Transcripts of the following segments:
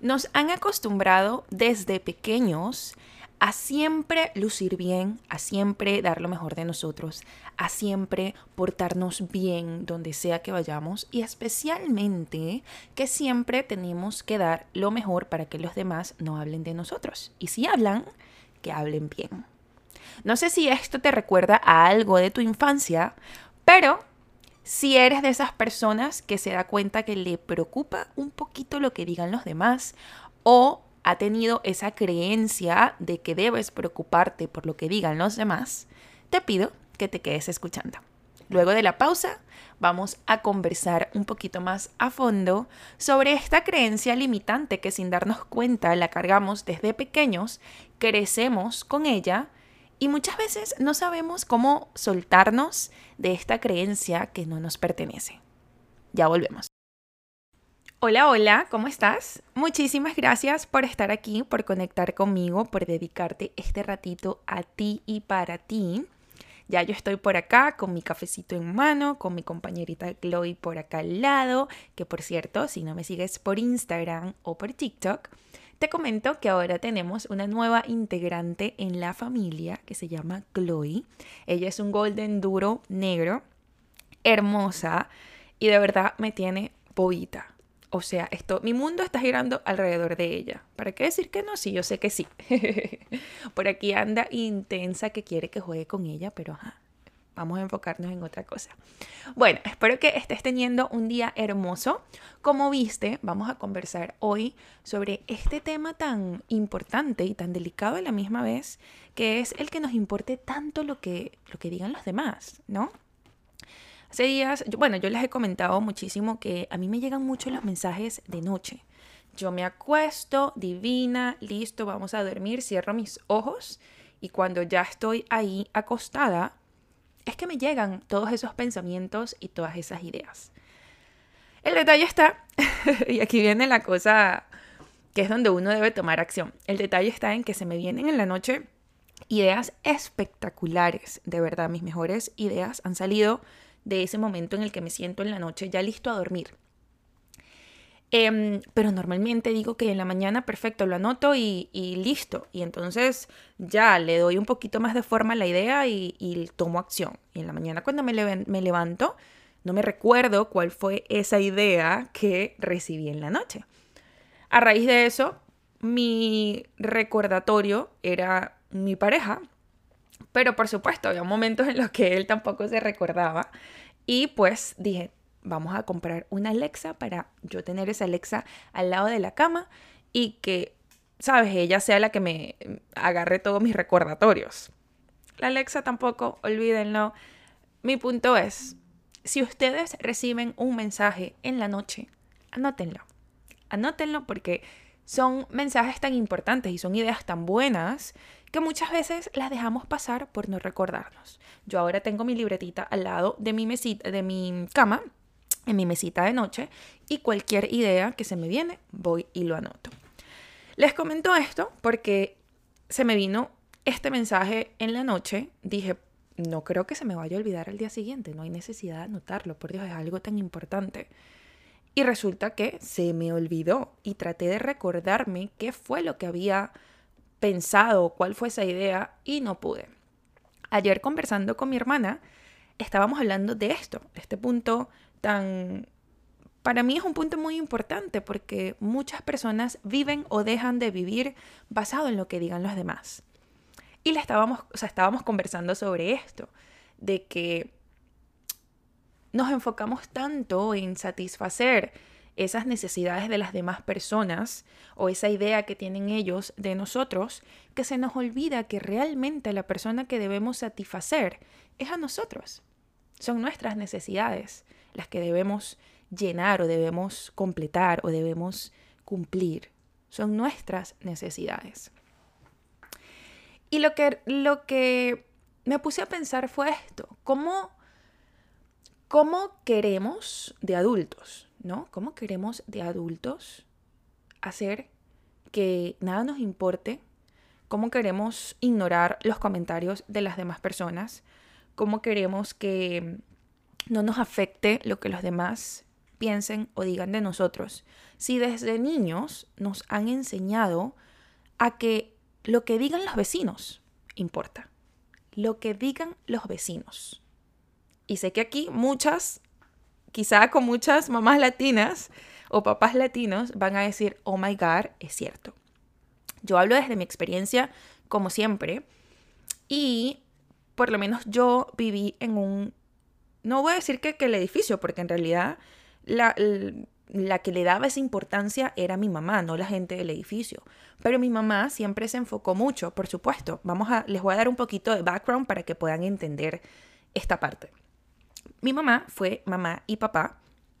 Nos han acostumbrado desde pequeños a siempre lucir bien, a siempre dar lo mejor de nosotros, a siempre portarnos bien donde sea que vayamos y especialmente que siempre tenemos que dar lo mejor para que los demás no hablen de nosotros. Y si hablan, que hablen bien. No sé si esto te recuerda a algo de tu infancia, pero si eres de esas personas que se da cuenta que le preocupa un poquito lo que digan los demás o ha tenido esa creencia de que debes preocuparte por lo que digan los demás, te pido que te quedes escuchando. Luego de la pausa, vamos a conversar un poquito más a fondo sobre esta creencia limitante que sin darnos cuenta la cargamos desde pequeños, crecemos con ella y muchas veces no sabemos cómo soltarnos de esta creencia que no nos pertenece. Ya volvemos. Hola, hola, ¿cómo estás? Muchísimas gracias por estar aquí, por conectar conmigo, por dedicarte este ratito a ti y para ti. Ya yo estoy por acá con mi cafecito en mano, con mi compañerita Chloe por acá al lado, que por cierto, si no me sigues por Instagram o por TikTok, te comento que ahora tenemos una nueva integrante en la familia que se llama Chloe. Ella es un golden duro negro, hermosa y de verdad me tiene bobita. O sea, esto, mi mundo está girando alrededor de ella. ¿Para qué decir que no? Sí, yo sé que sí. Por aquí anda intensa que quiere que juegue con ella, pero vamos a enfocarnos en otra cosa. Bueno, espero que estés teniendo un día hermoso. Como viste, vamos a conversar hoy sobre este tema tan importante y tan delicado a la misma vez, que es el que nos importe tanto lo que, lo que digan los demás, ¿no? Hace días, bueno, yo les he comentado muchísimo que a mí me llegan mucho los mensajes de noche. Yo me acuesto, divina, listo, vamos a dormir, cierro mis ojos y cuando ya estoy ahí acostada, es que me llegan todos esos pensamientos y todas esas ideas. El detalle está, y aquí viene la cosa que es donde uno debe tomar acción. El detalle está en que se me vienen en la noche ideas espectaculares, de verdad, mis mejores ideas han salido de ese momento en el que me siento en la noche ya listo a dormir. Em, pero normalmente digo que en la mañana, perfecto, lo anoto y, listo. Y entonces ya le doy un poquito más de forma a la idea y, tomo acción. Y en la mañana cuando me, me levanto, no me recuerdo cuál fue esa idea que recibí en la noche. A raíz de eso, mi recordatorio era mi pareja pero por supuesto, había momentos en los que él tampoco se recordaba. Y pues dije, vamos a comprar una Alexa para yo tener esa Alexa al lado de la cama y que, sabes, ella sea la que me agarre todos mis recordatorios. La Alexa tampoco, olvídenlo. Mi punto es, si ustedes reciben un mensaje en la noche, anótenlo. Anótenlo porque son mensajes tan importantes y son ideas tan buenas que muchas veces las dejamos pasar por no recordarnos. Yo ahora tengo mi libretita al lado de mi mesita, de mi cama, en mi mesita de noche, y cualquier idea que se me viene, voy y lo anoto. Les comento esto porque se me vino este mensaje en la noche. Dije, no creo que se me vaya a olvidar al día siguiente, no hay necesidad de anotarlo, por Dios, es algo tan importante. Y resulta que se me olvidó y traté de recordarme qué fue lo que había pensado cuál fue esa idea y no pude. Ayer conversando con mi hermana, estábamos hablando de esto, de este punto tan... Para mí es un punto muy importante porque muchas personas viven o dejan de vivir basado en lo que digan los demás. Y le estábamos, o sea, estábamos conversando sobre esto, de que nos enfocamos tanto en satisfacer esas necesidades de las demás personas o esa idea que tienen ellos de nosotros, que se nos olvida que realmente la persona que debemos satisfacer es a nosotros. Son nuestras necesidades las que debemos llenar o debemos completar o debemos cumplir. Son nuestras necesidades. Y lo que, lo que me puse a pensar fue esto, ¿cómo, cómo queremos de adultos? ¿no? ¿Cómo queremos de adultos hacer que nada nos importe? ¿Cómo queremos ignorar los comentarios de las demás personas? ¿Cómo queremos que no nos afecte lo que los demás piensen o digan de nosotros si desde niños nos han enseñado a que lo que digan los vecinos importa? Lo que digan los vecinos. Y sé que aquí muchas, quizá con muchas mamás latinas o papás latinos van a decir, oh my god, es cierto. Yo hablo desde mi experiencia, como siempre, y por lo menos yo viví en un, no voy a decir que, el edificio, porque en realidad la, la que le daba esa importancia era mi mamá, no la gente del edificio. Pero mi mamá siempre se enfocó mucho, por supuesto. Vamos a, les voy a dar un poquito de background para que puedan entender esta parte. Mi mamá fue mamá y papá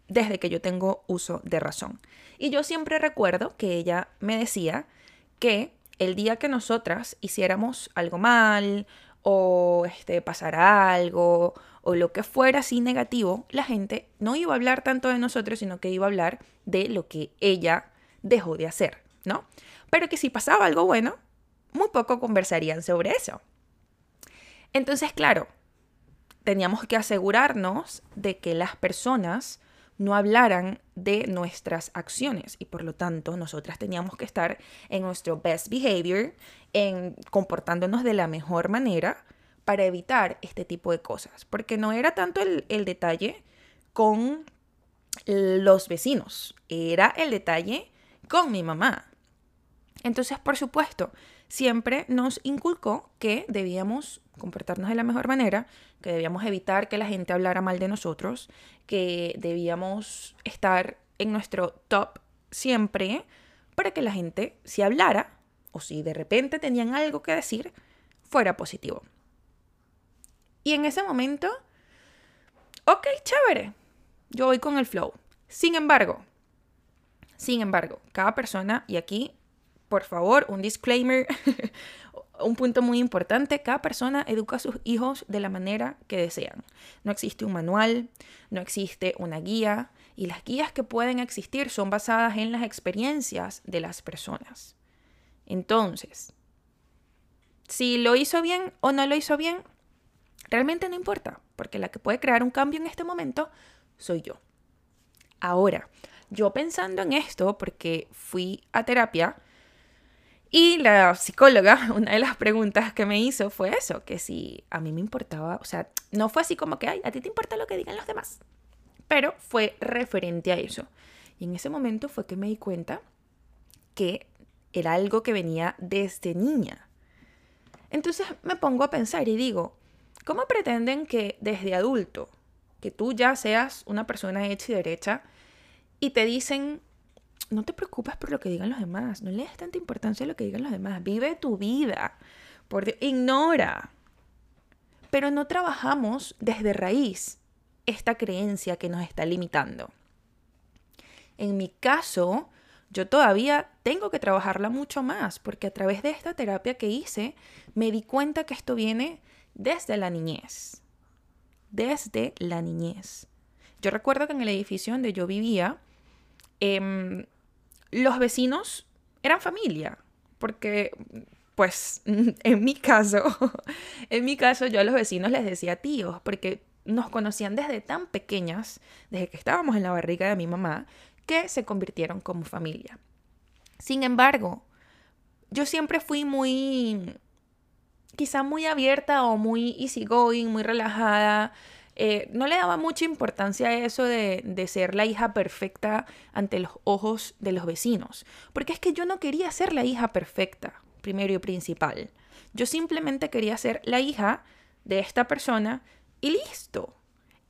desde que yo tengo uso de razón. Y yo siempre recuerdo que ella me decía que el día que nosotras hiciéramos algo mal o este, pasara algo o lo que fuera así negativo, la gente no iba a hablar tanto de nosotros, sino que iba a hablar de lo que ella dejó de hacer, ¿no? Pero que si pasaba algo bueno, muy poco conversarían sobre eso. Entonces, claro, teníamos que asegurarnos de que las personas no hablaran de nuestras acciones y por lo tanto nosotras teníamos que estar en nuestro best behavior, en comportándonos de la mejor manera para evitar este tipo de cosas, porque no era tanto el, el detalle con los vecinos, era el detalle con mi mamá. Entonces, por supuesto, siempre nos inculcó que debíamos comportarnos de la mejor manera, que debíamos evitar que la gente hablara mal de nosotros, que debíamos estar en nuestro top siempre para que la gente, si hablara o si de repente tenían algo que decir, fuera positivo. Y en ese momento, ok, chévere, yo voy con el flow. Sin embargo, sin embargo, cada persona, y aquí, por favor, un disclaimer, un punto muy importante, cada persona educa a sus hijos de la manera que desean. No existe un manual, no existe una guía, y las guías que pueden existir son basadas en las experiencias de las personas. Entonces, si lo hizo bien o no lo hizo bien, realmente no importa, porque la que puede crear un cambio en este momento soy yo. Ahora, yo pensando en esto, porque fui a terapia, y la psicóloga, una de las preguntas que me hizo fue eso, que si a mí me importaba, o sea, no fue así como que, ay, a ti te importa lo que digan los demás, pero fue referente a eso. Y en ese momento fue que me di cuenta que era algo que venía desde niña. Entonces me pongo a pensar y digo, ¿cómo pretenden que desde adulto, que tú ya seas una persona hecha y derecha, y te dicen no te preocupes por lo que digan los demás, no le des tanta importancia a lo que digan los demás, vive tu vida, por ignora. Pero no trabajamos desde raíz esta creencia que nos está limitando. En mi caso, yo todavía tengo que trabajarla mucho más, porque a través de esta terapia que hice, me di cuenta que esto viene desde la niñez. Desde la niñez. Yo recuerdo que en el edificio donde yo vivía, eh, los vecinos eran familia, porque pues en mi caso, en mi caso yo a los vecinos les decía tíos, porque nos conocían desde tan pequeñas, desde que estábamos en la barriga de mi mamá, que se convirtieron como familia. Sin embargo, yo siempre fui muy, quizá muy abierta o muy easygoing, muy relajada, eh, no le daba mucha importancia a eso de, de, ser la hija perfecta ante los ojos de los vecinos, porque es que yo no quería ser la hija perfecta, primero y principal. Yo simplemente quería ser la hija de esta persona y listo.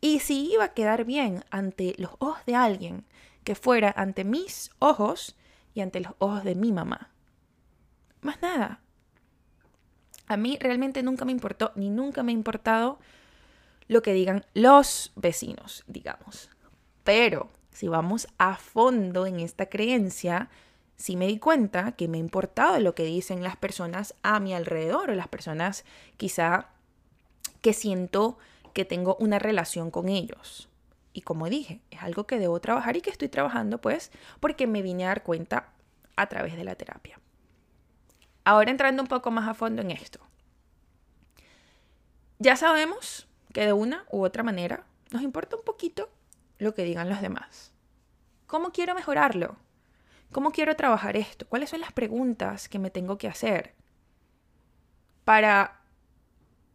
Y si iba a quedar bien ante los ojos de alguien, que fuera ante mis ojos y ante los ojos de mi mamá. Más nada. A mí realmente nunca me importó, ni nunca me ha importado lo que digan los vecinos, digamos. Pero si vamos a fondo en esta creencia, sí me di cuenta que me ha importado lo que dicen las personas a mi alrededor o las personas quizá que siento que tengo una relación con ellos. Y como dije, es algo que debo trabajar y que estoy trabajando pues porque me vine a dar cuenta a través de la terapia. Ahora entrando un poco más a fondo en esto. Ya sabemos que de una u otra manera nos importa un poquito lo que digan los demás. ¿Cómo quiero mejorarlo? ¿Cómo quiero trabajar esto? ¿Cuáles son las preguntas que me tengo que hacer para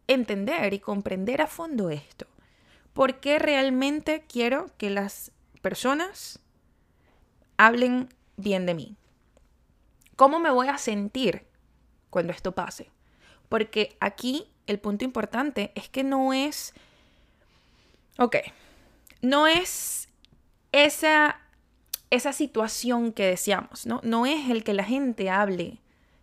entender y comprender a fondo esto? ¿Por qué realmente quiero que las personas hablen bien de mí? ¿Cómo me voy a sentir cuando esto pase? Porque aquí el punto importante es que no es, ok, no es esa, esa situación que deseamos, ¿no? No es el que la gente hable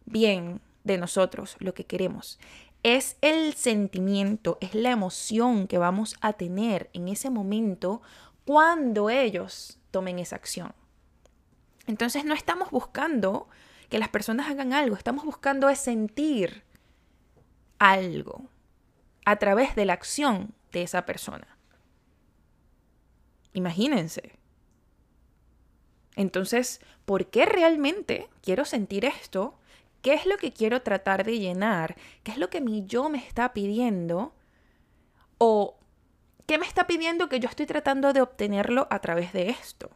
bien de nosotros, lo que queremos. Es el sentimiento, es la emoción que vamos a tener en ese momento cuando ellos tomen esa acción. Entonces no estamos buscando que las personas hagan algo, estamos buscando es sentir algo a través de la acción de esa persona. Imagínense. Entonces, ¿por qué realmente quiero sentir esto? ¿Qué es lo que quiero tratar de llenar? ¿Qué es lo que mi yo me está pidiendo? ¿O qué me está pidiendo que yo estoy tratando de obtenerlo a través de esto?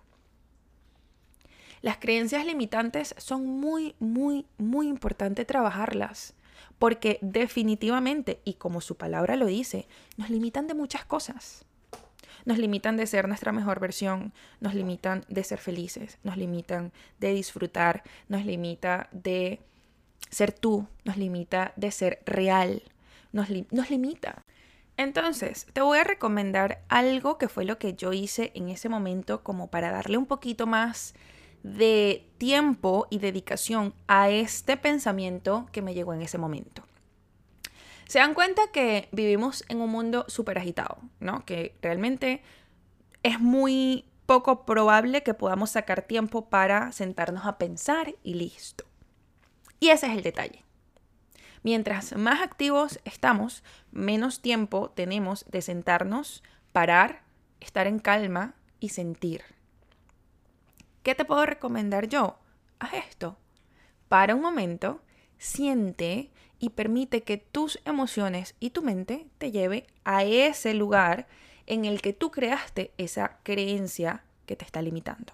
Las creencias limitantes son muy, muy, muy importante trabajarlas, porque definitivamente, y como su palabra lo dice, nos limitan de muchas cosas. Nos limitan de ser nuestra mejor versión, nos limitan de ser felices, nos limitan de disfrutar, nos limita de ser tú, nos limita de ser real, nos, nos limita. Entonces, te voy a recomendar algo que fue lo que yo hice en ese momento como para darle un poquito más de tiempo y dedicación a este pensamiento que me llegó en ese momento. Se dan cuenta que vivimos en un mundo súper agitado, ¿no? Que realmente es muy poco probable que podamos sacar tiempo para sentarnos a pensar y listo. Y ese es el detalle. Mientras más activos estamos, menos tiempo tenemos de sentarnos, parar, estar en calma y sentir. ¿Qué te puedo recomendar yo? Haz esto. Para un momento, siente y permite que tus emociones y tu mente te lleve a ese lugar en el que tú creaste esa creencia que te está limitando.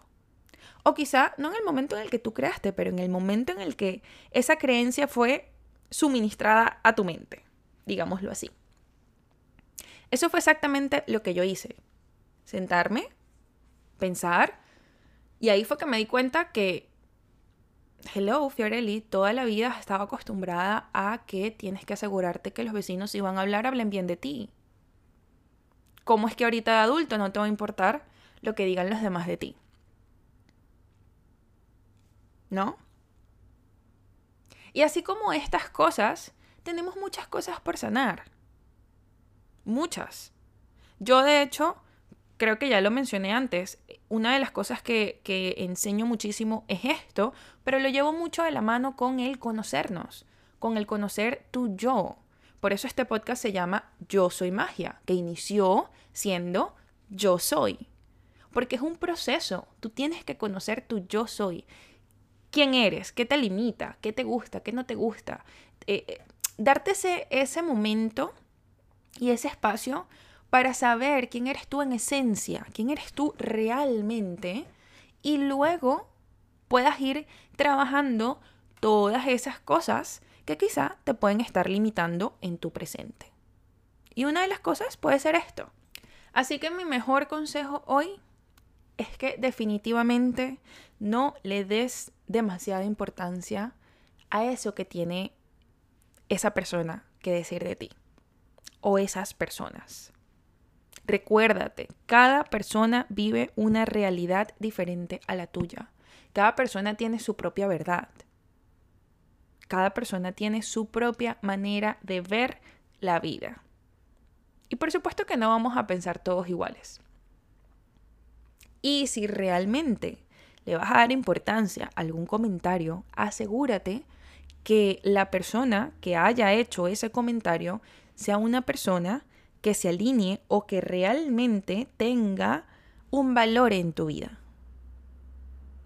O quizá no en el momento en el que tú creaste, pero en el momento en el que esa creencia fue suministrada a tu mente, digámoslo así. Eso fue exactamente lo que yo hice. Sentarme, pensar, y ahí fue que me di cuenta que, hello, Fiorelli, toda la vida estaba acostumbrada a que tienes que asegurarte que los vecinos si van a hablar, hablen bien de ti. ¿Cómo es que ahorita de adulto no te va a importar lo que digan los demás de ti? ¿No? Y así como estas cosas, tenemos muchas cosas por sanar. Muchas. Yo de hecho creo que ya lo mencioné antes, una de las cosas que, que, enseño muchísimo es esto, pero lo llevo mucho de la mano con el conocernos, con el conocer tu yo. Por eso este podcast se llama Yo Soy Magia, que inició siendo Yo Soy. Porque es un proceso, tú tienes que conocer tu yo soy. ¿Quién eres? ¿Qué te limita? ¿Qué te gusta? ¿Qué no te gusta? Eh, eh, darte ese, ese momento y ese espacio para saber quién eres tú en esencia, quién eres tú realmente, y luego puedas ir trabajando todas esas cosas que quizá te pueden estar limitando en tu presente. Y una de las cosas puede ser esto. Así que mi mejor consejo hoy es que definitivamente no le des demasiada importancia a eso que tiene esa persona que decir de ti o esas personas. Recuérdate, cada persona vive una realidad diferente a la tuya. Cada persona tiene su propia verdad. Cada persona tiene su propia manera de ver la vida. Y por supuesto que no vamos a pensar todos iguales. Y si realmente le vas a dar importancia a algún comentario, asegúrate que la persona que haya hecho ese comentario sea una persona que se alinee o que realmente tenga un valor en tu vida.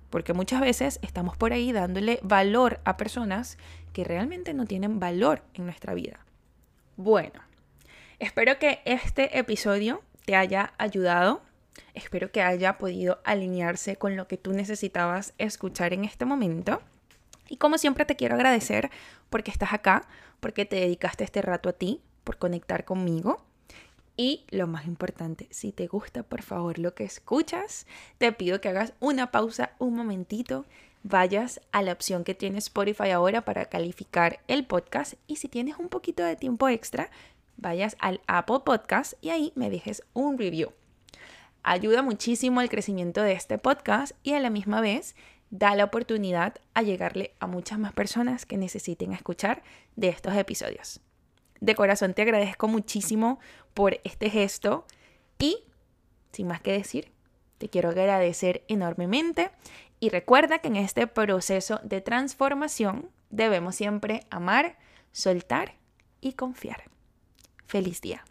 Porque muchas veces estamos por ahí dándole valor a personas que realmente no tienen valor en nuestra vida. Bueno, espero que este episodio te haya ayudado Espero que haya podido alinearse con lo que tú necesitabas escuchar en este momento. Y como siempre te quiero agradecer porque estás acá, porque te dedicaste este rato a ti, por conectar conmigo. Y lo más importante, si te gusta por favor lo que escuchas, te pido que hagas una pausa un momentito, vayas a la opción que tiene Spotify ahora para calificar el podcast y si tienes un poquito de tiempo extra, vayas al Apple Podcast y ahí me dejes un review. Ayuda muchísimo al crecimiento de este podcast y a la misma vez da la oportunidad a llegarle a muchas más personas que necesiten escuchar de estos episodios. De corazón te agradezco muchísimo por este gesto y, sin más que decir, te quiero agradecer enormemente y recuerda que en este proceso de transformación debemos siempre amar, soltar y confiar. Feliz día.